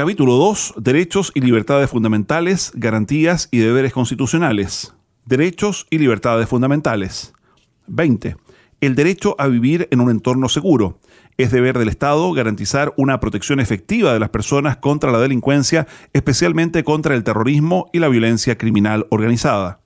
Capítulo 2. Derechos y libertades fundamentales, garantías y deberes constitucionales. Derechos y libertades fundamentales. 20. El derecho a vivir en un entorno seguro. Es deber del Estado garantizar una protección efectiva de las personas contra la delincuencia, especialmente contra el terrorismo y la violencia criminal organizada.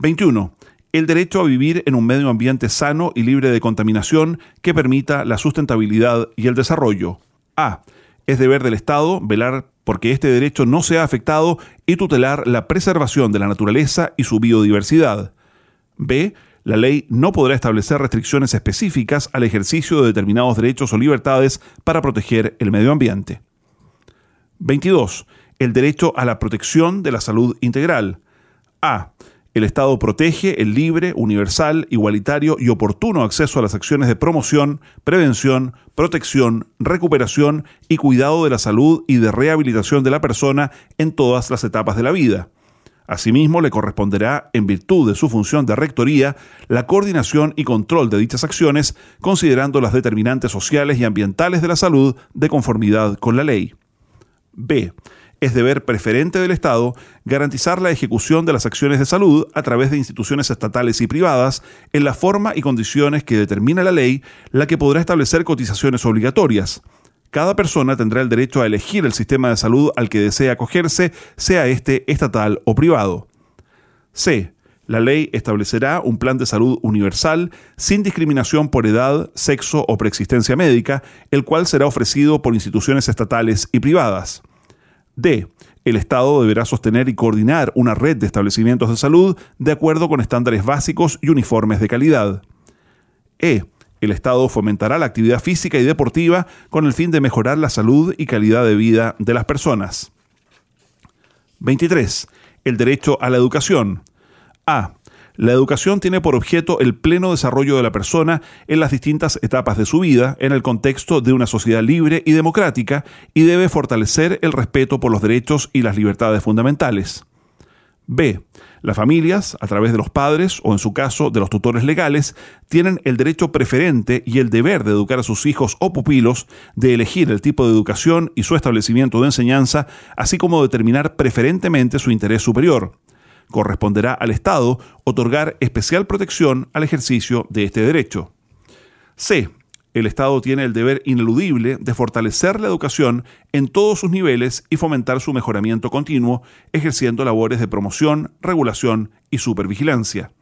21. El derecho a vivir en un medio ambiente sano y libre de contaminación que permita la sustentabilidad y el desarrollo. A. Es deber del Estado velar porque este derecho no sea afectado y tutelar la preservación de la naturaleza y su biodiversidad. B la ley no podrá establecer restricciones específicas al ejercicio de determinados derechos o libertades para proteger el medio ambiente. 22. El derecho a la protección de la salud integral. A. El Estado protege el libre, universal, igualitario y oportuno acceso a las acciones de promoción, prevención, protección, recuperación y cuidado de la salud y de rehabilitación de la persona en todas las etapas de la vida. Asimismo, le corresponderá, en virtud de su función de rectoría, la coordinación y control de dichas acciones, considerando las determinantes sociales y ambientales de la salud de conformidad con la ley. B. Es deber preferente del Estado garantizar la ejecución de las acciones de salud a través de instituciones estatales y privadas en la forma y condiciones que determina la ley, la que podrá establecer cotizaciones obligatorias, cada persona tendrá el derecho a elegir el sistema de salud al que desea acogerse, sea este estatal o privado. C. La ley establecerá un plan de salud universal sin discriminación por edad, sexo o preexistencia médica, el cual será ofrecido por instituciones estatales y privadas. D. El Estado deberá sostener y coordinar una red de establecimientos de salud de acuerdo con estándares básicos y uniformes de calidad. E. El Estado fomentará la actividad física y deportiva con el fin de mejorar la salud y calidad de vida de las personas. 23. El derecho a la educación. A. La educación tiene por objeto el pleno desarrollo de la persona en las distintas etapas de su vida en el contexto de una sociedad libre y democrática y debe fortalecer el respeto por los derechos y las libertades fundamentales. B. Las familias, a través de los padres o en su caso de los tutores legales, tienen el derecho preferente y el deber de educar a sus hijos o pupilos, de elegir el tipo de educación y su establecimiento de enseñanza, así como determinar preferentemente su interés superior. Corresponderá al Estado otorgar especial protección al ejercicio de este derecho. C el Estado tiene el deber ineludible de fortalecer la educación en todos sus niveles y fomentar su mejoramiento continuo, ejerciendo labores de promoción, regulación y supervigilancia.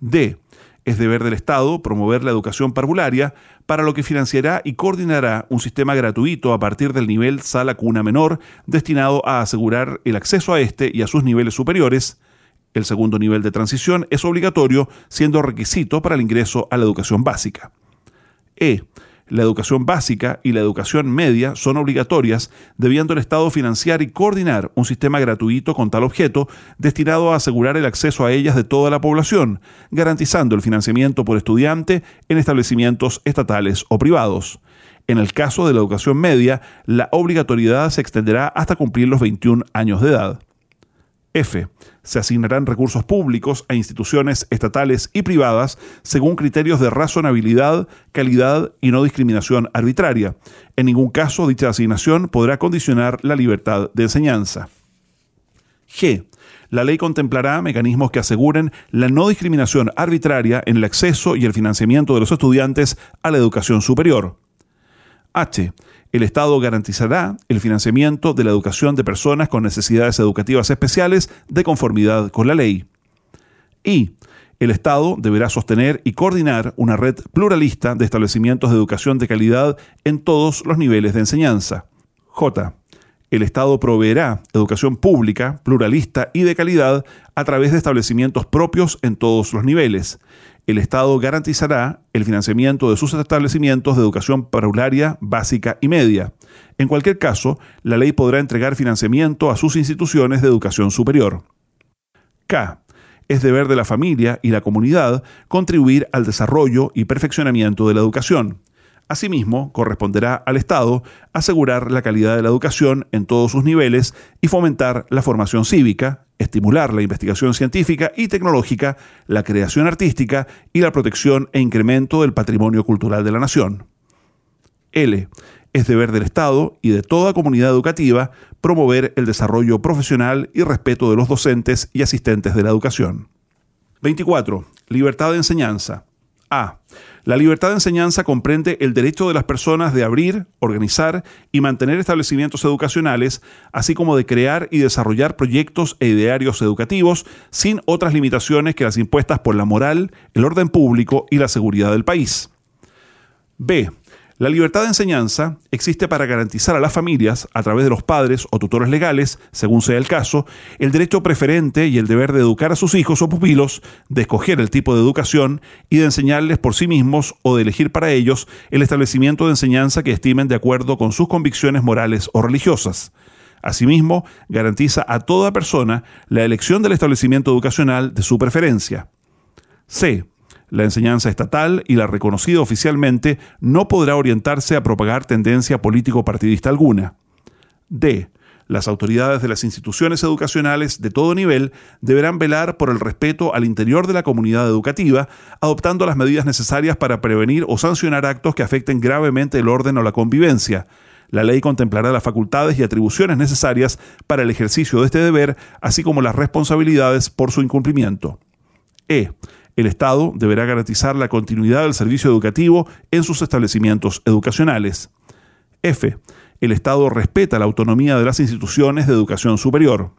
D. Es deber del Estado promover la educación parvularia, para lo que financiará y coordinará un sistema gratuito a partir del nivel sala cuna menor, destinado a asegurar el acceso a este y a sus niveles superiores. El segundo nivel de transición es obligatorio, siendo requisito para el ingreso a la educación básica. E. La educación básica y la educación media son obligatorias, debiendo el Estado financiar y coordinar un sistema gratuito con tal objeto, destinado a asegurar el acceso a ellas de toda la población, garantizando el financiamiento por estudiante en establecimientos estatales o privados. En el caso de la educación media, la obligatoriedad se extenderá hasta cumplir los 21 años de edad. F. Se asignarán recursos públicos a instituciones estatales y privadas según criterios de razonabilidad, calidad y no discriminación arbitraria. En ningún caso dicha asignación podrá condicionar la libertad de enseñanza. G. La ley contemplará mecanismos que aseguren la no discriminación arbitraria en el acceso y el financiamiento de los estudiantes a la educación superior. H el Estado garantizará el financiamiento de la educación de personas con necesidades educativas especiales de conformidad con la ley. Y el Estado deberá sostener y coordinar una red pluralista de establecimientos de educación de calidad en todos los niveles de enseñanza. J. El Estado proveerá educación pública, pluralista y de calidad a través de establecimientos propios en todos los niveles el Estado garantizará el financiamiento de sus establecimientos de educación parvularia, básica y media. En cualquier caso, la ley podrá entregar financiamiento a sus instituciones de educación superior. K. Es deber de la familia y la comunidad contribuir al desarrollo y perfeccionamiento de la educación. Asimismo, corresponderá al Estado asegurar la calidad de la educación en todos sus niveles y fomentar la formación cívica, estimular la investigación científica y tecnológica, la creación artística y la protección e incremento del patrimonio cultural de la nación. L. Es deber del Estado y de toda comunidad educativa promover el desarrollo profesional y respeto de los docentes y asistentes de la educación. 24. Libertad de enseñanza. A. La libertad de enseñanza comprende el derecho de las personas de abrir, organizar y mantener establecimientos educacionales, así como de crear y desarrollar proyectos e idearios educativos sin otras limitaciones que las impuestas por la moral, el orden público y la seguridad del país. B. La libertad de enseñanza existe para garantizar a las familias, a través de los padres o tutores legales, según sea el caso, el derecho preferente y el deber de educar a sus hijos o pupilos, de escoger el tipo de educación y de enseñarles por sí mismos o de elegir para ellos el establecimiento de enseñanza que estimen de acuerdo con sus convicciones morales o religiosas. Asimismo, garantiza a toda persona la elección del establecimiento educacional de su preferencia. C la enseñanza estatal y la reconocida oficialmente no podrá orientarse a propagar tendencia político-partidista alguna. D. Las autoridades de las instituciones educacionales de todo nivel deberán velar por el respeto al interior de la comunidad educativa, adoptando las medidas necesarias para prevenir o sancionar actos que afecten gravemente el orden o la convivencia. La ley contemplará las facultades y atribuciones necesarias para el ejercicio de este deber, así como las responsabilidades por su incumplimiento. E el Estado deberá garantizar la continuidad del servicio educativo en sus establecimientos educacionales. F. El Estado respeta la autonomía de las instituciones de educación superior.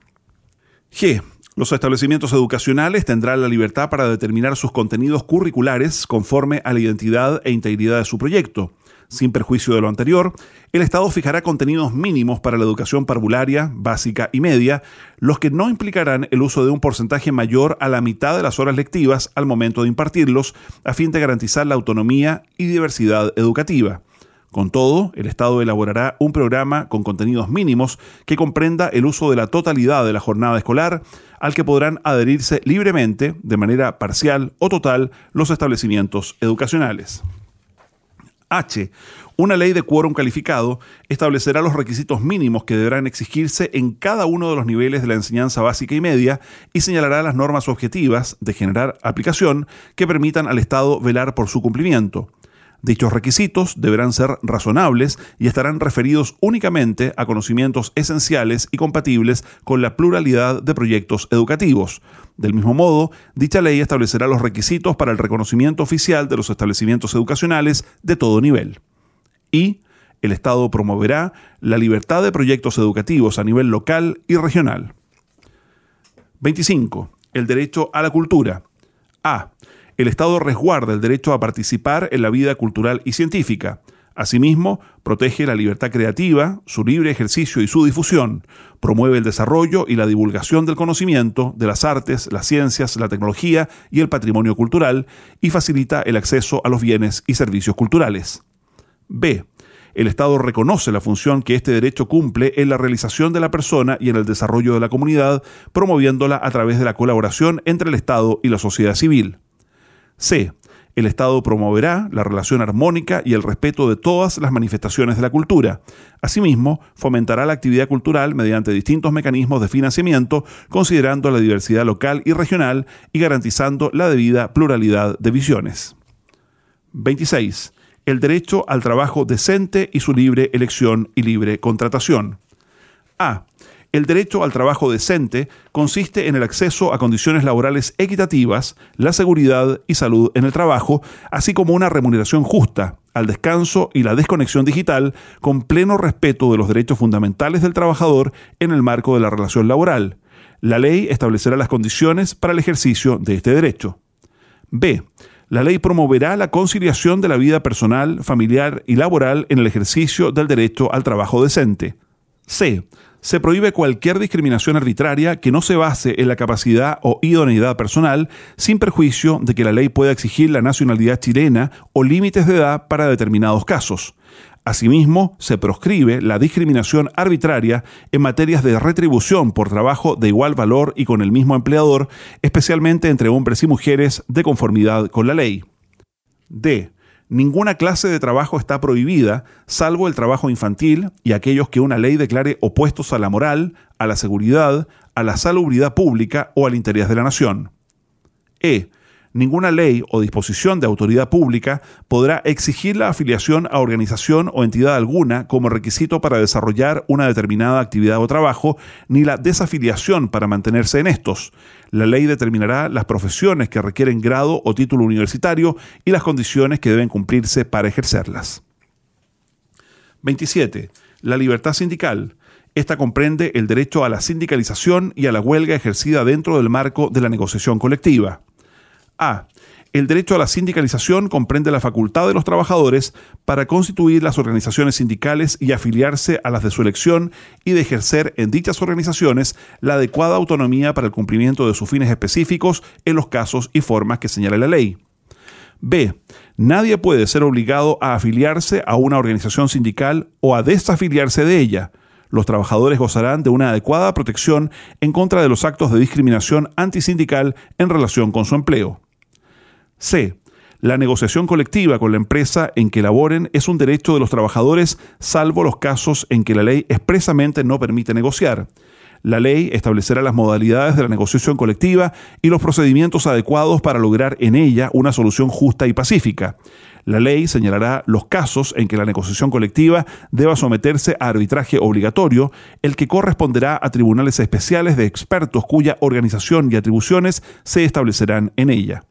G. Los establecimientos educacionales tendrán la libertad para determinar sus contenidos curriculares conforme a la identidad e integridad de su proyecto. Sin perjuicio de lo anterior, el Estado fijará contenidos mínimos para la educación parvularia, básica y media, los que no implicarán el uso de un porcentaje mayor a la mitad de las horas lectivas al momento de impartirlos, a fin de garantizar la autonomía y diversidad educativa. Con todo, el Estado elaborará un programa con contenidos mínimos que comprenda el uso de la totalidad de la jornada escolar, al que podrán adherirse libremente, de manera parcial o total, los establecimientos educacionales. H. Una ley de quórum calificado establecerá los requisitos mínimos que deberán exigirse en cada uno de los niveles de la enseñanza básica y media y señalará las normas objetivas de generar aplicación que permitan al Estado velar por su cumplimiento. Dichos requisitos deberán ser razonables y estarán referidos únicamente a conocimientos esenciales y compatibles con la pluralidad de proyectos educativos. Del mismo modo, dicha ley establecerá los requisitos para el reconocimiento oficial de los establecimientos educacionales de todo nivel. Y el Estado promoverá la libertad de proyectos educativos a nivel local y regional. 25. El derecho a la cultura. A el Estado resguarda el derecho a participar en la vida cultural y científica. Asimismo, protege la libertad creativa, su libre ejercicio y su difusión, promueve el desarrollo y la divulgación del conocimiento, de las artes, las ciencias, la tecnología y el patrimonio cultural, y facilita el acceso a los bienes y servicios culturales. B. El Estado reconoce la función que este derecho cumple en la realización de la persona y en el desarrollo de la comunidad, promoviéndola a través de la colaboración entre el Estado y la sociedad civil. C. El Estado promoverá la relación armónica y el respeto de todas las manifestaciones de la cultura. Asimismo, fomentará la actividad cultural mediante distintos mecanismos de financiamiento, considerando la diversidad local y regional y garantizando la debida pluralidad de visiones. 26. El derecho al trabajo decente y su libre elección y libre contratación. A. El derecho al trabajo decente consiste en el acceso a condiciones laborales equitativas, la seguridad y salud en el trabajo, así como una remuneración justa, al descanso y la desconexión digital, con pleno respeto de los derechos fundamentales del trabajador en el marco de la relación laboral. La ley establecerá las condiciones para el ejercicio de este derecho. B. La ley promoverá la conciliación de la vida personal, familiar y laboral en el ejercicio del derecho al trabajo decente. C se prohíbe cualquier discriminación arbitraria que no se base en la capacidad o idoneidad personal, sin perjuicio de que la ley pueda exigir la nacionalidad chilena o límites de edad para determinados casos. Asimismo, se proscribe la discriminación arbitraria en materias de retribución por trabajo de igual valor y con el mismo empleador, especialmente entre hombres y mujeres, de conformidad con la ley. D. Ninguna clase de trabajo está prohibida, salvo el trabajo infantil y aquellos que una ley declare opuestos a la moral, a la seguridad, a la salubridad pública o al interés de la nación. E ninguna ley o disposición de autoridad pública podrá exigir la afiliación a organización o entidad alguna como requisito para desarrollar una determinada actividad o trabajo, ni la desafiliación para mantenerse en estos. La ley determinará las profesiones que requieren grado o título universitario y las condiciones que deben cumplirse para ejercerlas. 27. La libertad sindical. Esta comprende el derecho a la sindicalización y a la huelga ejercida dentro del marco de la negociación colectiva. A. El derecho a la sindicalización comprende la facultad de los trabajadores para constituir las organizaciones sindicales y afiliarse a las de su elección y de ejercer en dichas organizaciones la adecuada autonomía para el cumplimiento de sus fines específicos en los casos y formas que señala la ley. B. Nadie puede ser obligado a afiliarse a una organización sindical o a desafiliarse de ella. Los trabajadores gozarán de una adecuada protección en contra de los actos de discriminación antisindical en relación con su empleo. C. La negociación colectiva con la empresa en que laboren es un derecho de los trabajadores, salvo los casos en que la ley expresamente no permite negociar. La ley establecerá las modalidades de la negociación colectiva y los procedimientos adecuados para lograr en ella una solución justa y pacífica. La ley señalará los casos en que la negociación colectiva deba someterse a arbitraje obligatorio, el que corresponderá a tribunales especiales de expertos cuya organización y atribuciones se establecerán en ella.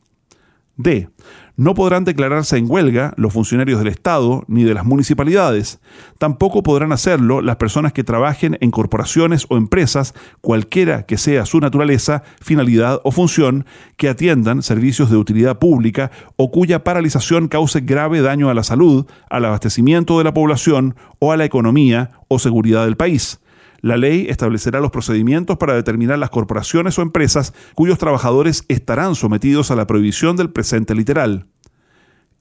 D. No podrán declararse en huelga los funcionarios del Estado ni de las municipalidades. Tampoco podrán hacerlo las personas que trabajen en corporaciones o empresas, cualquiera que sea su naturaleza, finalidad o función, que atiendan servicios de utilidad pública o cuya paralización cause grave daño a la salud, al abastecimiento de la población o a la economía o seguridad del país la ley establecerá los procedimientos para determinar las corporaciones o empresas cuyos trabajadores estarán sometidos a la prohibición del presente literal.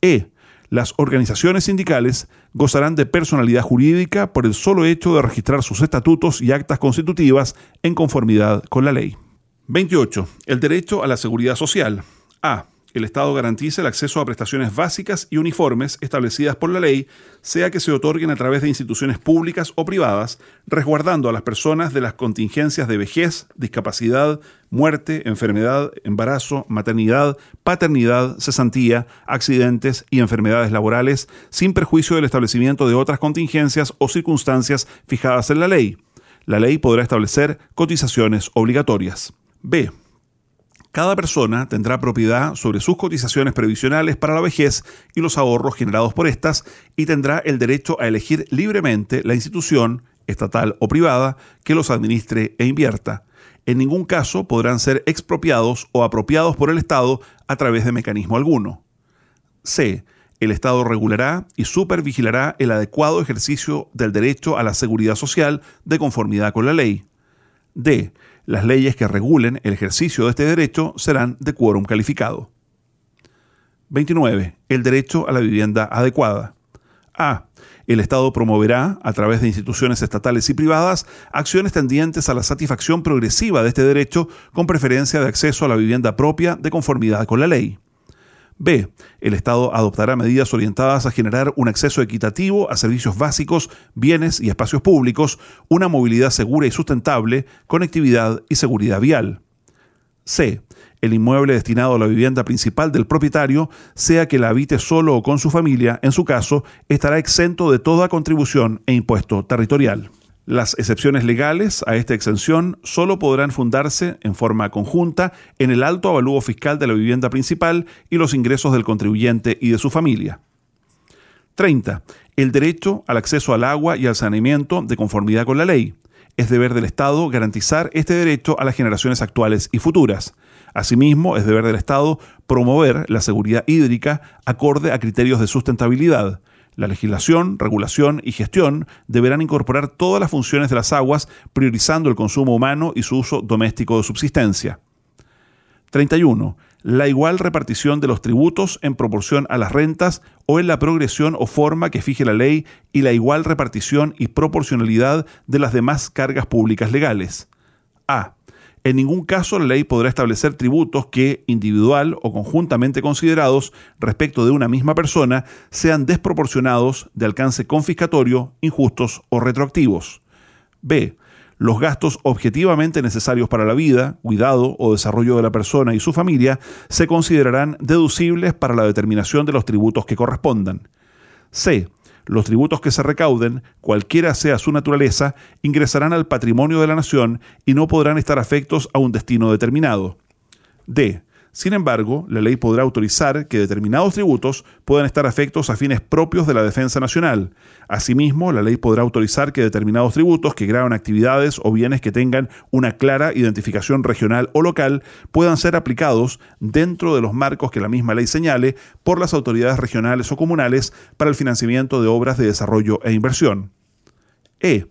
E. Las organizaciones sindicales gozarán de personalidad jurídica por el solo hecho de registrar sus estatutos y actas constitutivas en conformidad con la ley. 28. El derecho a la seguridad social. A el Estado garantiza el acceso a prestaciones básicas y uniformes establecidas por la ley, sea que se otorguen a través de instituciones públicas o privadas, resguardando a las personas de las contingencias de vejez, discapacidad, muerte, enfermedad, embarazo, maternidad, paternidad, cesantía, accidentes y enfermedades laborales, sin perjuicio del establecimiento de otras contingencias o circunstancias fijadas en la ley. La ley podrá establecer cotizaciones obligatorias. B. Cada persona tendrá propiedad sobre sus cotizaciones previsionales para la vejez y los ahorros generados por estas y tendrá el derecho a elegir libremente la institución, estatal o privada, que los administre e invierta. En ningún caso podrán ser expropiados o apropiados por el Estado a través de mecanismo alguno. C. El Estado regulará y supervigilará el adecuado ejercicio del derecho a la seguridad social de conformidad con la ley. D las leyes que regulen el ejercicio de este derecho serán de quórum calificado. 29. El derecho a la vivienda adecuada. A. El Estado promoverá, a través de instituciones estatales y privadas, acciones tendientes a la satisfacción progresiva de este derecho con preferencia de acceso a la vivienda propia de conformidad con la ley. B. El Estado adoptará medidas orientadas a generar un acceso equitativo a servicios básicos, bienes y espacios públicos, una movilidad segura y sustentable, conectividad y seguridad vial. C. El inmueble destinado a la vivienda principal del propietario, sea que la habite solo o con su familia, en su caso, estará exento de toda contribución e impuesto territorial. Las excepciones legales a esta exención solo podrán fundarse en forma conjunta en el alto avalúo fiscal de la vivienda principal y los ingresos del contribuyente y de su familia. 30. El derecho al acceso al agua y al saneamiento de conformidad con la ley. Es deber del Estado garantizar este derecho a las generaciones actuales y futuras. Asimismo, es deber del Estado promover la seguridad hídrica acorde a criterios de sustentabilidad la legislación, regulación y gestión deberán incorporar todas las funciones de las aguas, priorizando el consumo humano y su uso doméstico de subsistencia. 31. la igual repartición de los tributos en proporción a las rentas o en la progresión o forma que fije la ley y la igual repartición y proporcionalidad de las demás cargas públicas legales. A. En ningún caso la ley podrá establecer tributos que, individual o conjuntamente considerados respecto de una misma persona, sean desproporcionados, de alcance confiscatorio, injustos o retroactivos. B los gastos objetivamente necesarios para la vida, cuidado o desarrollo de la persona y su familia se considerarán deducibles para la determinación de los tributos que correspondan. C. Los tributos que se recauden, cualquiera sea su naturaleza, ingresarán al patrimonio de la nación y no podrán estar afectos a un destino determinado. D. Sin embargo, la ley podrá autorizar que determinados tributos puedan estar afectos a fines propios de la defensa nacional. Asimismo, la ley podrá autorizar que determinados tributos que graban actividades o bienes que tengan una clara identificación regional o local puedan ser aplicados dentro de los marcos que la misma ley señale por las autoridades regionales o comunales para el financiamiento de obras de desarrollo e inversión. E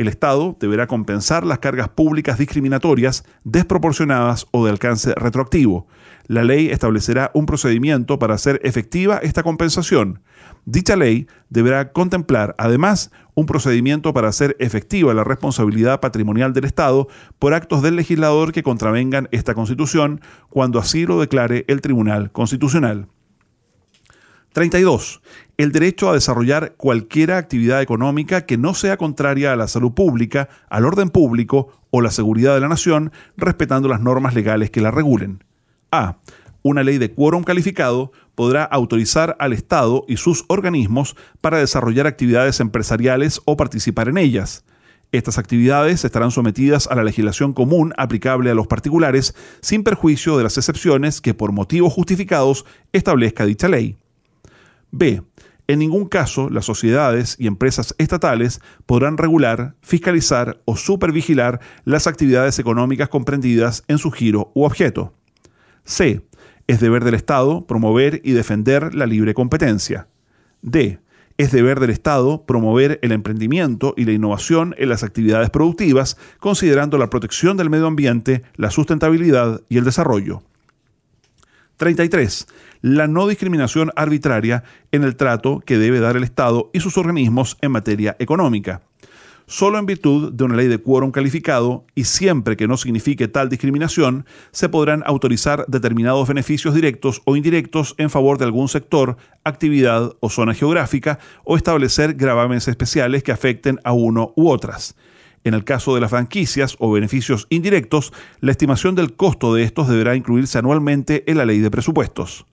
el Estado deberá compensar las cargas públicas discriminatorias, desproporcionadas o de alcance retroactivo. La ley establecerá un procedimiento para hacer efectiva esta compensación. Dicha ley deberá contemplar, además, un procedimiento para hacer efectiva la responsabilidad patrimonial del Estado por actos del legislador que contravengan esta Constitución, cuando así lo declare el Tribunal Constitucional. 32. El derecho a desarrollar cualquier actividad económica que no sea contraria a la salud pública, al orden público o la seguridad de la nación, respetando las normas legales que la regulen. A. Una ley de quórum calificado podrá autorizar al Estado y sus organismos para desarrollar actividades empresariales o participar en ellas. Estas actividades estarán sometidas a la legislación común aplicable a los particulares, sin perjuicio de las excepciones que por motivos justificados establezca dicha ley. B. En ningún caso las sociedades y empresas estatales podrán regular, fiscalizar o supervigilar las actividades económicas comprendidas en su giro u objeto. C. Es deber del Estado promover y defender la libre competencia. D. Es deber del Estado promover el emprendimiento y la innovación en las actividades productivas, considerando la protección del medio ambiente, la sustentabilidad y el desarrollo. 33. La no discriminación arbitraria en el trato que debe dar el Estado y sus organismos en materia económica. Solo en virtud de una ley de quórum calificado y siempre que no signifique tal discriminación, se podrán autorizar determinados beneficios directos o indirectos en favor de algún sector, actividad o zona geográfica o establecer gravámenes especiales que afecten a uno u otras. En el caso de las franquicias o beneficios indirectos, la estimación del costo de estos deberá incluirse anualmente en la ley de presupuestos.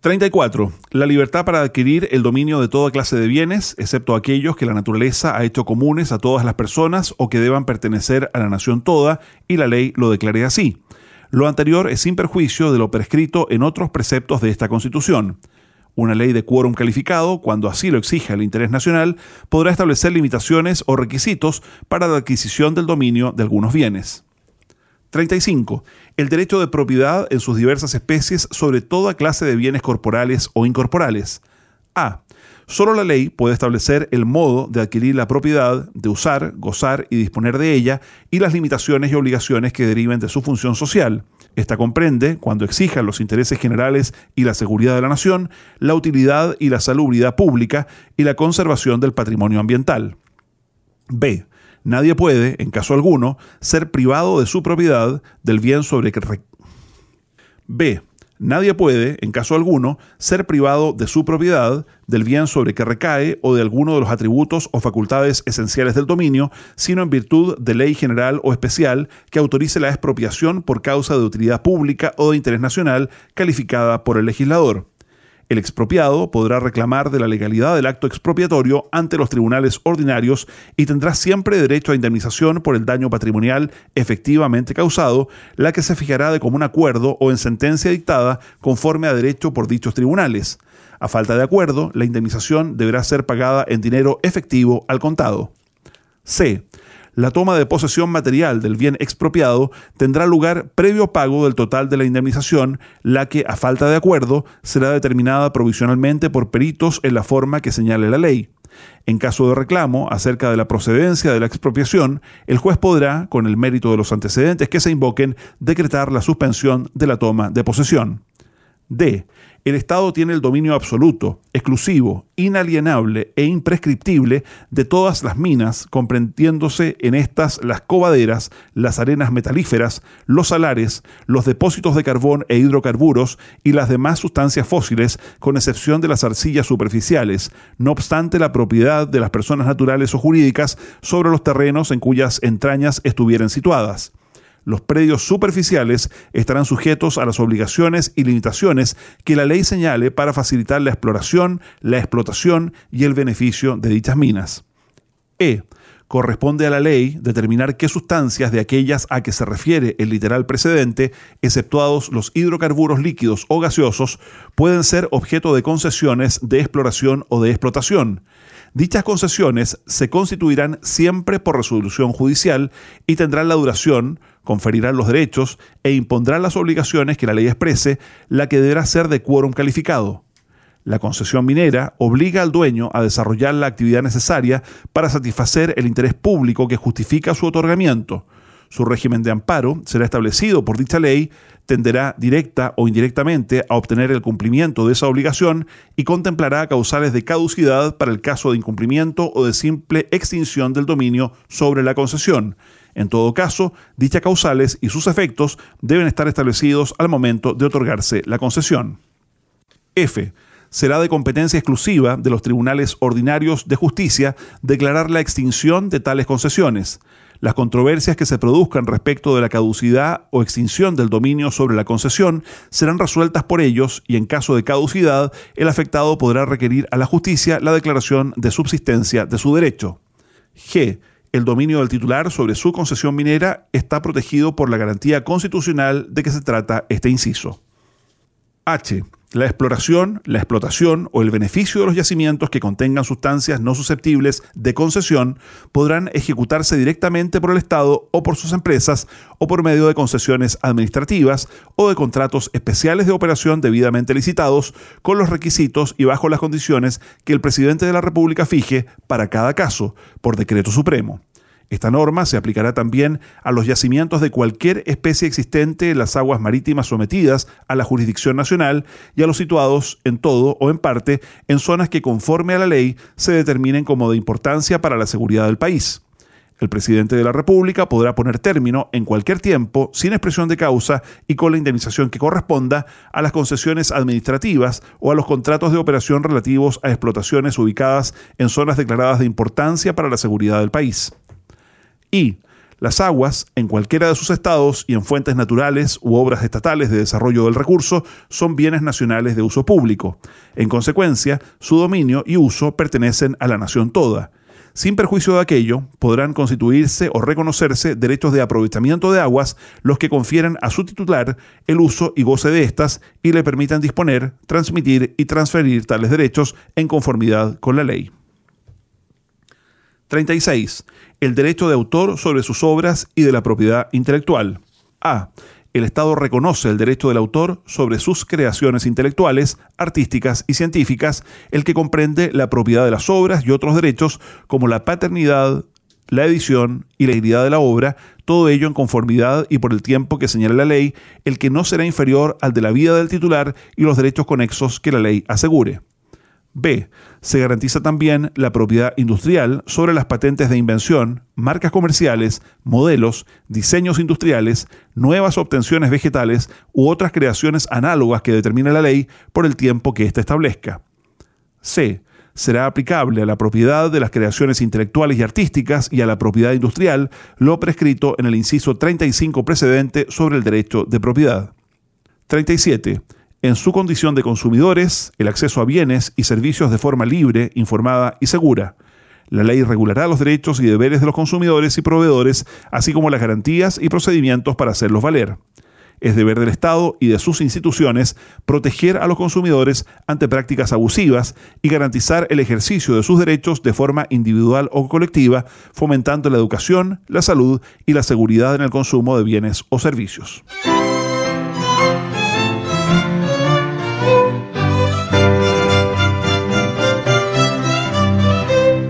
34. La libertad para adquirir el dominio de toda clase de bienes, excepto aquellos que la naturaleza ha hecho comunes a todas las personas o que deban pertenecer a la nación toda, y la ley lo declare así. Lo anterior es sin perjuicio de lo prescrito en otros preceptos de esta Constitución. Una ley de quórum calificado, cuando así lo exija el interés nacional, podrá establecer limitaciones o requisitos para la adquisición del dominio de algunos bienes. 35. El derecho de propiedad en sus diversas especies sobre toda clase de bienes corporales o incorporales. A. Solo la ley puede establecer el modo de adquirir la propiedad, de usar, gozar y disponer de ella y las limitaciones y obligaciones que deriven de su función social. Esta comprende, cuando exijan los intereses generales y la seguridad de la nación, la utilidad y la salubridad pública y la conservación del patrimonio ambiental. B. Nadie puede, en caso alguno, ser privado de su propiedad del bien sobre que... B. Nadie puede, en caso alguno, ser privado de su propiedad, del bien sobre que recae o de alguno de los atributos o facultades esenciales del dominio, sino en virtud de ley general o especial que autorice la expropiación por causa de utilidad pública o de interés nacional calificada por el legislador. El expropiado podrá reclamar de la legalidad del acto expropiatorio ante los tribunales ordinarios y tendrá siempre derecho a indemnización por el daño patrimonial efectivamente causado, la que se fijará de común acuerdo o en sentencia dictada conforme a derecho por dichos tribunales. A falta de acuerdo, la indemnización deberá ser pagada en dinero efectivo al contado. C la toma de posesión material del bien expropiado tendrá lugar previo pago del total de la indemnización, la que, a falta de acuerdo, será determinada provisionalmente por peritos en la forma que señale la ley. En caso de reclamo acerca de la procedencia de la expropiación, el juez podrá, con el mérito de los antecedentes que se invoquen, decretar la suspensión de la toma de posesión. D. El Estado tiene el dominio absoluto, exclusivo, inalienable e imprescriptible de todas las minas, comprendiéndose en estas las cobaderas, las arenas metalíferas, los salares, los depósitos de carbón e hidrocarburos y las demás sustancias fósiles, con excepción de las arcillas superficiales, no obstante la propiedad de las personas naturales o jurídicas sobre los terrenos en cuyas entrañas estuvieran situadas los predios superficiales estarán sujetos a las obligaciones y limitaciones que la ley señale para facilitar la exploración, la explotación y el beneficio de dichas minas. E. Corresponde a la ley determinar qué sustancias de aquellas a que se refiere el literal precedente, exceptuados los hidrocarburos líquidos o gaseosos, pueden ser objeto de concesiones de exploración o de explotación. Dichas concesiones se constituirán siempre por resolución judicial y tendrán la duración, conferirán los derechos e impondrán las obligaciones que la ley exprese, la que deberá ser de quórum calificado. La concesión minera obliga al dueño a desarrollar la actividad necesaria para satisfacer el interés público que justifica su otorgamiento. Su régimen de amparo será establecido por dicha ley, tenderá directa o indirectamente a obtener el cumplimiento de esa obligación y contemplará causales de caducidad para el caso de incumplimiento o de simple extinción del dominio sobre la concesión en todo caso, dichas causales y sus efectos deben estar establecidos al momento de otorgarse la concesión. F. Será de competencia exclusiva de los tribunales ordinarios de justicia declarar la extinción de tales concesiones. Las controversias que se produzcan respecto de la caducidad o extinción del dominio sobre la concesión serán resueltas por ellos y en caso de caducidad el afectado podrá requerir a la justicia la declaración de subsistencia de su derecho. G el dominio del titular sobre su concesión minera está protegido por la garantía constitucional de que se trata este inciso. H. La exploración, la explotación o el beneficio de los yacimientos que contengan sustancias no susceptibles de concesión podrán ejecutarse directamente por el Estado o por sus empresas o por medio de concesiones administrativas o de contratos especiales de operación debidamente licitados con los requisitos y bajo las condiciones que el presidente de la República fije para cada caso por decreto supremo. Esta norma se aplicará también a los yacimientos de cualquier especie existente en las aguas marítimas sometidas a la jurisdicción nacional y a los situados en todo o en parte en zonas que conforme a la ley se determinen como de importancia para la seguridad del país. El presidente de la República podrá poner término en cualquier tiempo, sin expresión de causa y con la indemnización que corresponda, a las concesiones administrativas o a los contratos de operación relativos a explotaciones ubicadas en zonas declaradas de importancia para la seguridad del país. Y las aguas, en cualquiera de sus estados y en fuentes naturales u obras estatales de desarrollo del recurso, son bienes nacionales de uso público. En consecuencia, su dominio y uso pertenecen a la nación toda. Sin perjuicio de aquello, podrán constituirse o reconocerse derechos de aprovechamiento de aguas los que confieran a su titular el uso y goce de estas y le permitan disponer, transmitir y transferir tales derechos en conformidad con la ley. 36 el derecho de autor sobre sus obras y de la propiedad intelectual. A. El Estado reconoce el derecho del autor sobre sus creaciones intelectuales, artísticas y científicas, el que comprende la propiedad de las obras y otros derechos como la paternidad, la edición y la dignidad de la obra, todo ello en conformidad y por el tiempo que señala la ley, el que no será inferior al de la vida del titular y los derechos conexos que la ley asegure. B. Se garantiza también la propiedad industrial sobre las patentes de invención, marcas comerciales, modelos, diseños industriales, nuevas obtenciones vegetales u otras creaciones análogas que determina la ley por el tiempo que ésta establezca. C. Será aplicable a la propiedad de las creaciones intelectuales y artísticas y a la propiedad industrial lo prescrito en el inciso 35 precedente sobre el derecho de propiedad. 37 en su condición de consumidores el acceso a bienes y servicios de forma libre, informada y segura. La ley regulará los derechos y deberes de los consumidores y proveedores, así como las garantías y procedimientos para hacerlos valer. Es deber del Estado y de sus instituciones proteger a los consumidores ante prácticas abusivas y garantizar el ejercicio de sus derechos de forma individual o colectiva, fomentando la educación, la salud y la seguridad en el consumo de bienes o servicios.